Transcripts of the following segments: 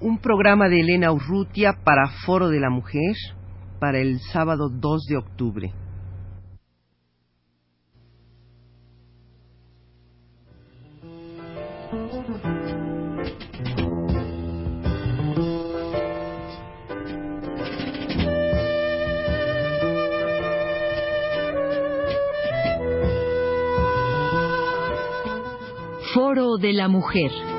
un programa de Elena Urrutia para Foro de la Mujer para el sábado 2 de octubre. Foro de la Mujer.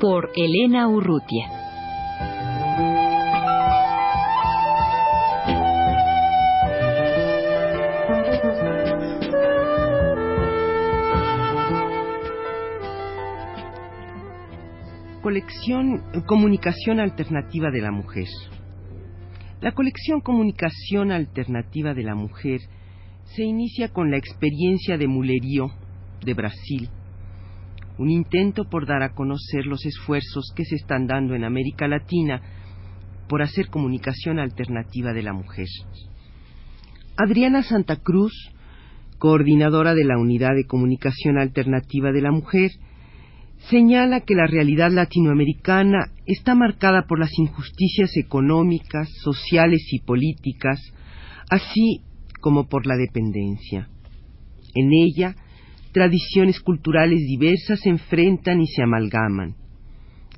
Por Elena Urrutia. Colección Comunicación Alternativa de la Mujer. La colección Comunicación Alternativa de la Mujer se inicia con la experiencia de Mulerío de Brasil, un intento por dar a conocer los esfuerzos que se están dando en América Latina por hacer comunicación alternativa de la mujer. Adriana Santa Cruz, coordinadora de la Unidad de Comunicación Alternativa de la Mujer, señala que la realidad latinoamericana está marcada por las injusticias económicas, sociales y políticas, así como por la dependencia. En ella, tradiciones culturales diversas se enfrentan y se amalgaman.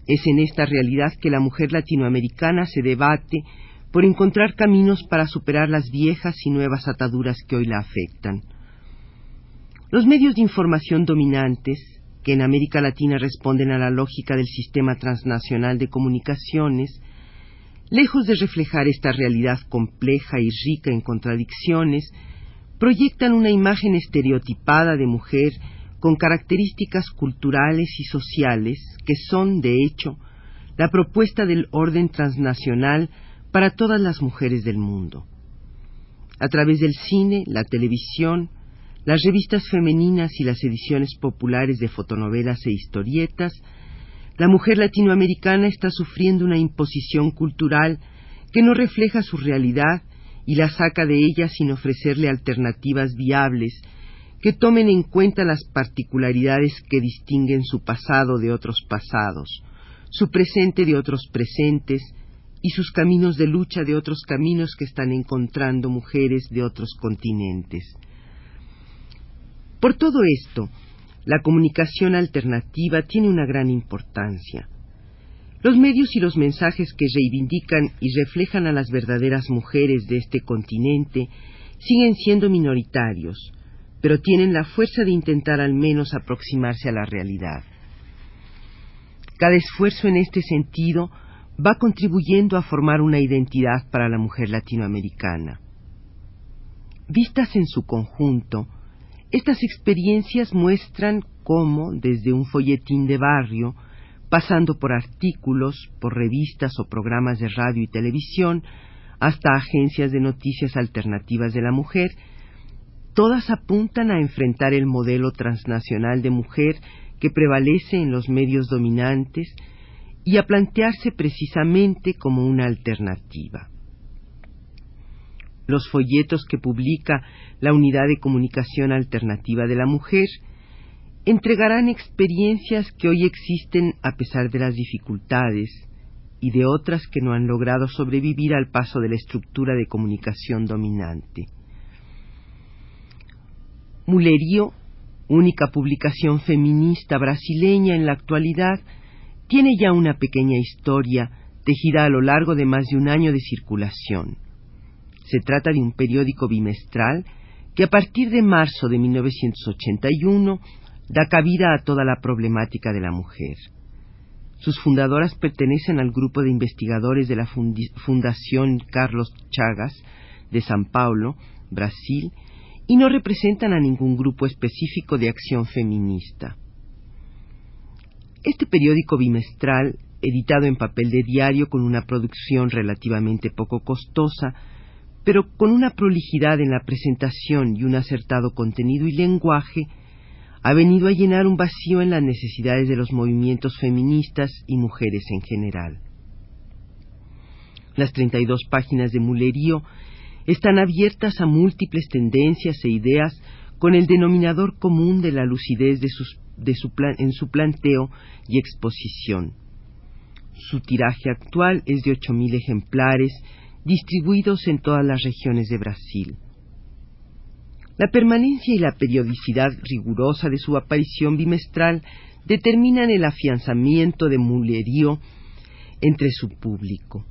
Es en esta realidad que la mujer latinoamericana se debate por encontrar caminos para superar las viejas y nuevas ataduras que hoy la afectan. Los medios de información dominantes, que en América Latina responden a la lógica del sistema transnacional de comunicaciones, lejos de reflejar esta realidad compleja y rica en contradicciones, proyectan una imagen estereotipada de mujer con características culturales y sociales que son, de hecho, la propuesta del orden transnacional para todas las mujeres del mundo. A través del cine, la televisión, las revistas femeninas y las ediciones populares de fotonovelas e historietas, la mujer latinoamericana está sufriendo una imposición cultural que no refleja su realidad y la saca de ella sin ofrecerle alternativas viables que tomen en cuenta las particularidades que distinguen su pasado de otros pasados, su presente de otros presentes y sus caminos de lucha de otros caminos que están encontrando mujeres de otros continentes. Por todo esto, la comunicación alternativa tiene una gran importancia. Los medios y los mensajes que reivindican y reflejan a las verdaderas mujeres de este continente siguen siendo minoritarios, pero tienen la fuerza de intentar al menos aproximarse a la realidad. Cada esfuerzo en este sentido va contribuyendo a formar una identidad para la mujer latinoamericana. Vistas en su conjunto, estas experiencias muestran cómo, desde un folletín de barrio, pasando por artículos, por revistas o programas de radio y televisión, hasta agencias de noticias alternativas de la mujer, todas apuntan a enfrentar el modelo transnacional de mujer que prevalece en los medios dominantes y a plantearse precisamente como una alternativa. Los folletos que publica la Unidad de Comunicación Alternativa de la Mujer, entregarán experiencias que hoy existen a pesar de las dificultades y de otras que no han logrado sobrevivir al paso de la estructura de comunicación dominante. Mulerío, única publicación feminista brasileña en la actualidad, tiene ya una pequeña historia tejida a lo largo de más de un año de circulación. Se trata de un periódico bimestral que a partir de marzo de 1981 da cabida a toda la problemática de la mujer. Sus fundadoras pertenecen al grupo de investigadores de la Fundación Carlos Chagas de San Paulo, Brasil, y no representan a ningún grupo específico de acción feminista. Este periódico bimestral, editado en papel de diario con una producción relativamente poco costosa, pero con una prolijidad en la presentación y un acertado contenido y lenguaje, ha venido a llenar un vacío en las necesidades de los movimientos feministas y mujeres en general. Las 32 páginas de Mulerío están abiertas a múltiples tendencias e ideas con el denominador común de la lucidez de su en su planteo y exposición. Su tiraje actual es de 8.000 ejemplares, distribuidos en todas las regiones de Brasil. La permanencia y la periodicidad rigurosa de su aparición bimestral determinan el afianzamiento de mulerío entre su público.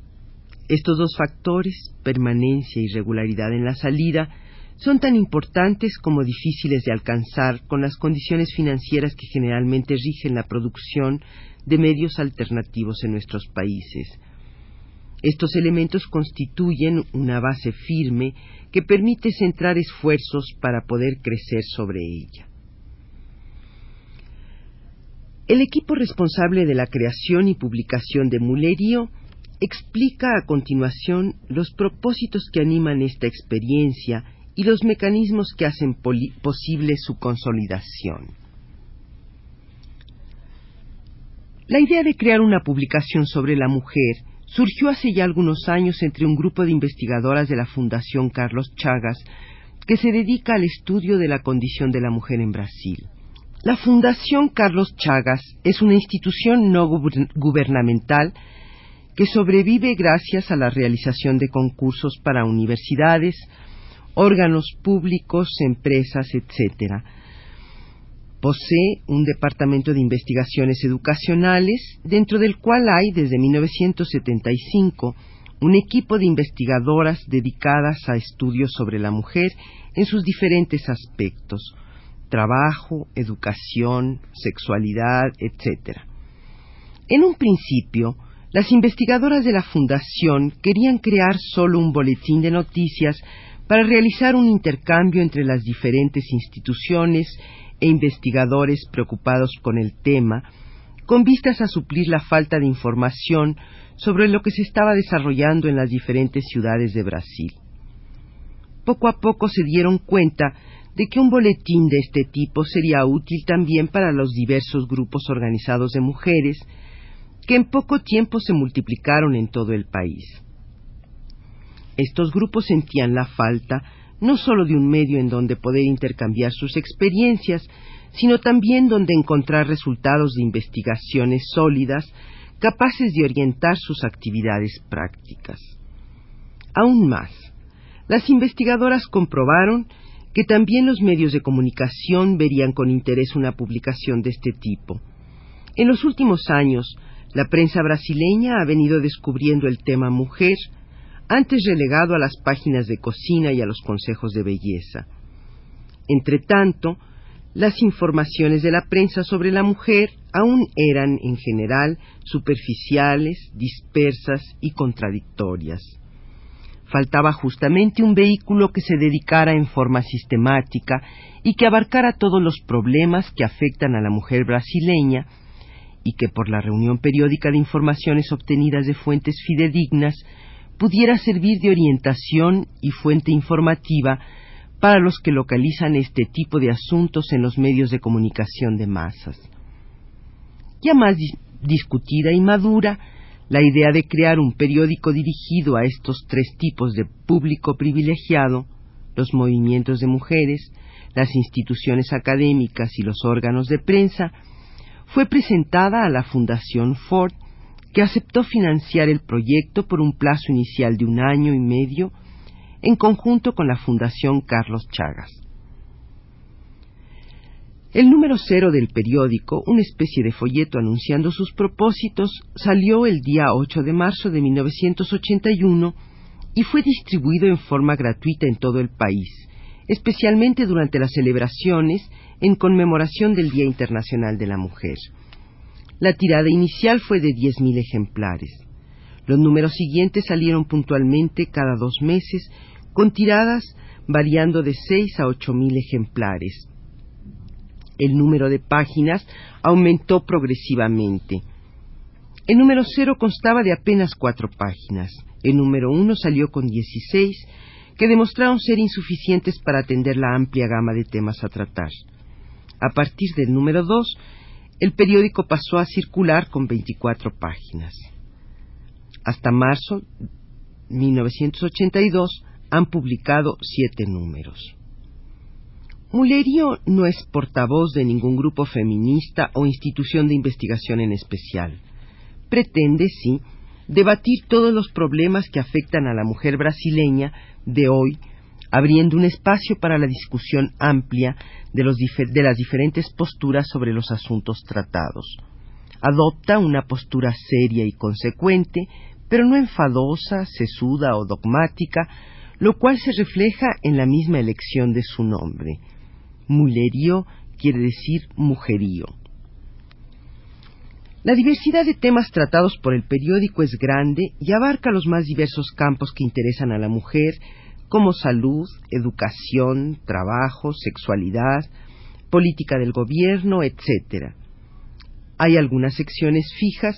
Estos dos factores, permanencia y regularidad en la salida, son tan importantes como difíciles de alcanzar con las condiciones financieras que generalmente rigen la producción de medios alternativos en nuestros países. Estos elementos constituyen una base firme que permite centrar esfuerzos para poder crecer sobre ella. El equipo responsable de la creación y publicación de Mulerío explica a continuación los propósitos que animan esta experiencia y los mecanismos que hacen posible su consolidación. La idea de crear una publicación sobre la mujer surgió hace ya algunos años entre un grupo de investigadoras de la Fundación Carlos Chagas que se dedica al estudio de la condición de la mujer en Brasil. La Fundación Carlos Chagas es una institución no gubernamental que sobrevive gracias a la realización de concursos para universidades, órganos públicos, empresas, etc. Posee un departamento de investigaciones educacionales, dentro del cual hay desde 1975 un equipo de investigadoras dedicadas a estudios sobre la mujer en sus diferentes aspectos, trabajo, educación, sexualidad, etc. En un principio, las investigadoras de la Fundación querían crear solo un boletín de noticias para realizar un intercambio entre las diferentes instituciones e investigadores preocupados con el tema, con vistas a suplir la falta de información sobre lo que se estaba desarrollando en las diferentes ciudades de Brasil. Poco a poco se dieron cuenta de que un boletín de este tipo sería útil también para los diversos grupos organizados de mujeres que en poco tiempo se multiplicaron en todo el país. Estos grupos sentían la falta no sólo de un medio en donde poder intercambiar sus experiencias, sino también donde encontrar resultados de investigaciones sólidas capaces de orientar sus actividades prácticas. Aún más, las investigadoras comprobaron que también los medios de comunicación verían con interés una publicación de este tipo. En los últimos años, la prensa brasileña ha venido descubriendo el tema mujer, antes relegado a las páginas de cocina y a los consejos de belleza. Entretanto, las informaciones de la prensa sobre la mujer aún eran, en general, superficiales, dispersas y contradictorias faltaba justamente un vehículo que se dedicara en forma sistemática y que abarcara todos los problemas que afectan a la mujer brasileña y que por la reunión periódica de informaciones obtenidas de fuentes fidedignas pudiera servir de orientación y fuente informativa para los que localizan este tipo de asuntos en los medios de comunicación de masas. Ya más discutida y madura, la idea de crear un periódico dirigido a estos tres tipos de público privilegiado, los movimientos de mujeres, las instituciones académicas y los órganos de prensa, fue presentada a la Fundación Ford, que aceptó financiar el proyecto por un plazo inicial de un año y medio, en conjunto con la Fundación Carlos Chagas. El número cero del periódico, una especie de folleto anunciando sus propósitos, salió el día 8 de marzo de 1981 y fue distribuido en forma gratuita en todo el país, especialmente durante las celebraciones en conmemoración del Día Internacional de la Mujer. La tirada inicial fue de 10.000 ejemplares. Los números siguientes salieron puntualmente cada dos meses, con tiradas variando de 6 a 8.000 ejemplares el número de páginas aumentó progresivamente. El número cero constaba de apenas cuatro páginas. El número uno salió con dieciséis, que demostraron ser insuficientes para atender la amplia gama de temas a tratar. A partir del número dos, el periódico pasó a circular con veinticuatro páginas. Hasta marzo de 1982 han publicado siete números. Mulerio no es portavoz de ningún grupo feminista o institución de investigación en especial. Pretende, sí, debatir todos los problemas que afectan a la mujer brasileña de hoy, abriendo un espacio para la discusión amplia de, las diferentes posturas sobre los asuntos tratados. Adopta una postura seria y consecuente, pero no enfadosa, sesuda o dogmática, lo cual se refleja en la misma elección de su nombre. Mulerío quiere decir mujerío. La diversidad de temas tratados por el periódico es grande y abarca los más diversos campos que interesan a la mujer, como salud, educación, trabajo, sexualidad, política del gobierno, etc. Hay algunas secciones fijas,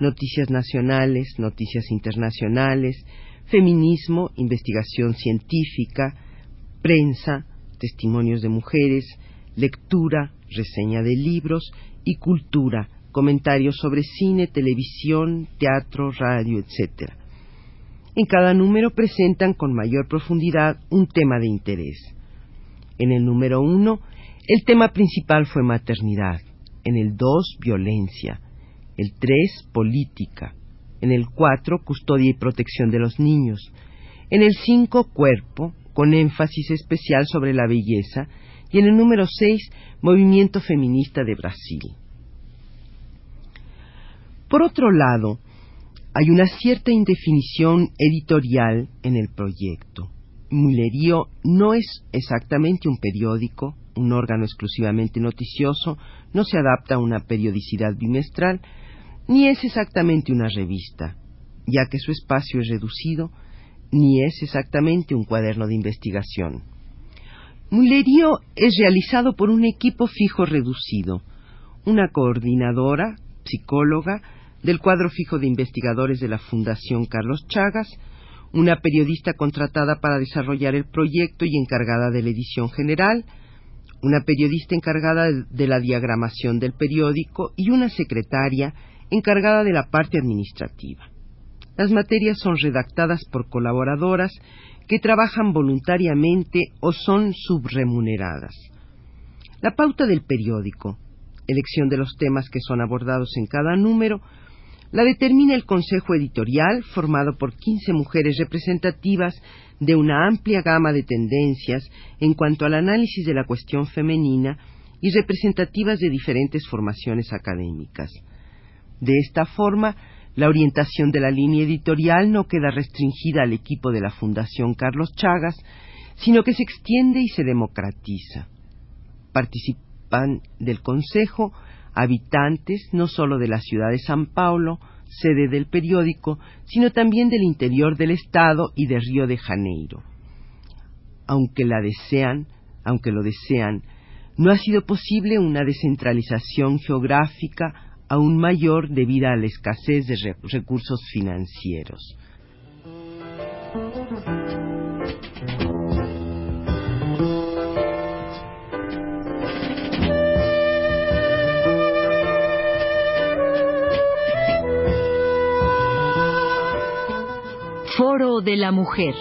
noticias nacionales, noticias internacionales, feminismo, investigación científica, prensa, testimonios de mujeres, lectura, reseña de libros y cultura, comentarios sobre cine, televisión, teatro, radio, etc. En cada número presentan con mayor profundidad un tema de interés. En el número uno, el tema principal fue maternidad. En el dos, violencia. El tres, política en el 4 custodia y protección de los niños, en el 5 cuerpo, con énfasis especial sobre la belleza, y en el número 6 movimiento feminista de Brasil. Por otro lado, hay una cierta indefinición editorial en el proyecto. Mulerío no es exactamente un periódico, un órgano exclusivamente noticioso, no se adapta a una periodicidad bimestral, ni es exactamente una revista, ya que su espacio es reducido, ni es exactamente un cuaderno de investigación. Mulerío es realizado por un equipo fijo reducido, una coordinadora, psicóloga, del cuadro fijo de investigadores de la Fundación Carlos Chagas, una periodista contratada para desarrollar el proyecto y encargada de la edición general, una periodista encargada de la diagramación del periódico y una secretaria encargada de la parte administrativa. Las materias son redactadas por colaboradoras que trabajan voluntariamente o son subremuneradas. La pauta del periódico, elección de los temas que son abordados en cada número, la determina el Consejo Editorial, formado por 15 mujeres representativas de una amplia gama de tendencias en cuanto al análisis de la cuestión femenina y representativas de diferentes formaciones académicas. De esta forma, la orientación de la línea editorial no queda restringida al equipo de la Fundación Carlos Chagas, sino que se extiende y se democratiza. Participan del Consejo habitantes no solo de la ciudad de San Paulo, sede del periódico, sino también del interior del Estado y de Río de Janeiro. Aunque la desean, aunque lo desean, no ha sido posible una descentralización geográfica aún mayor debido a la escasez de recursos financieros. Foro de la Mujer.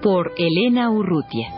por Elena Urrutia.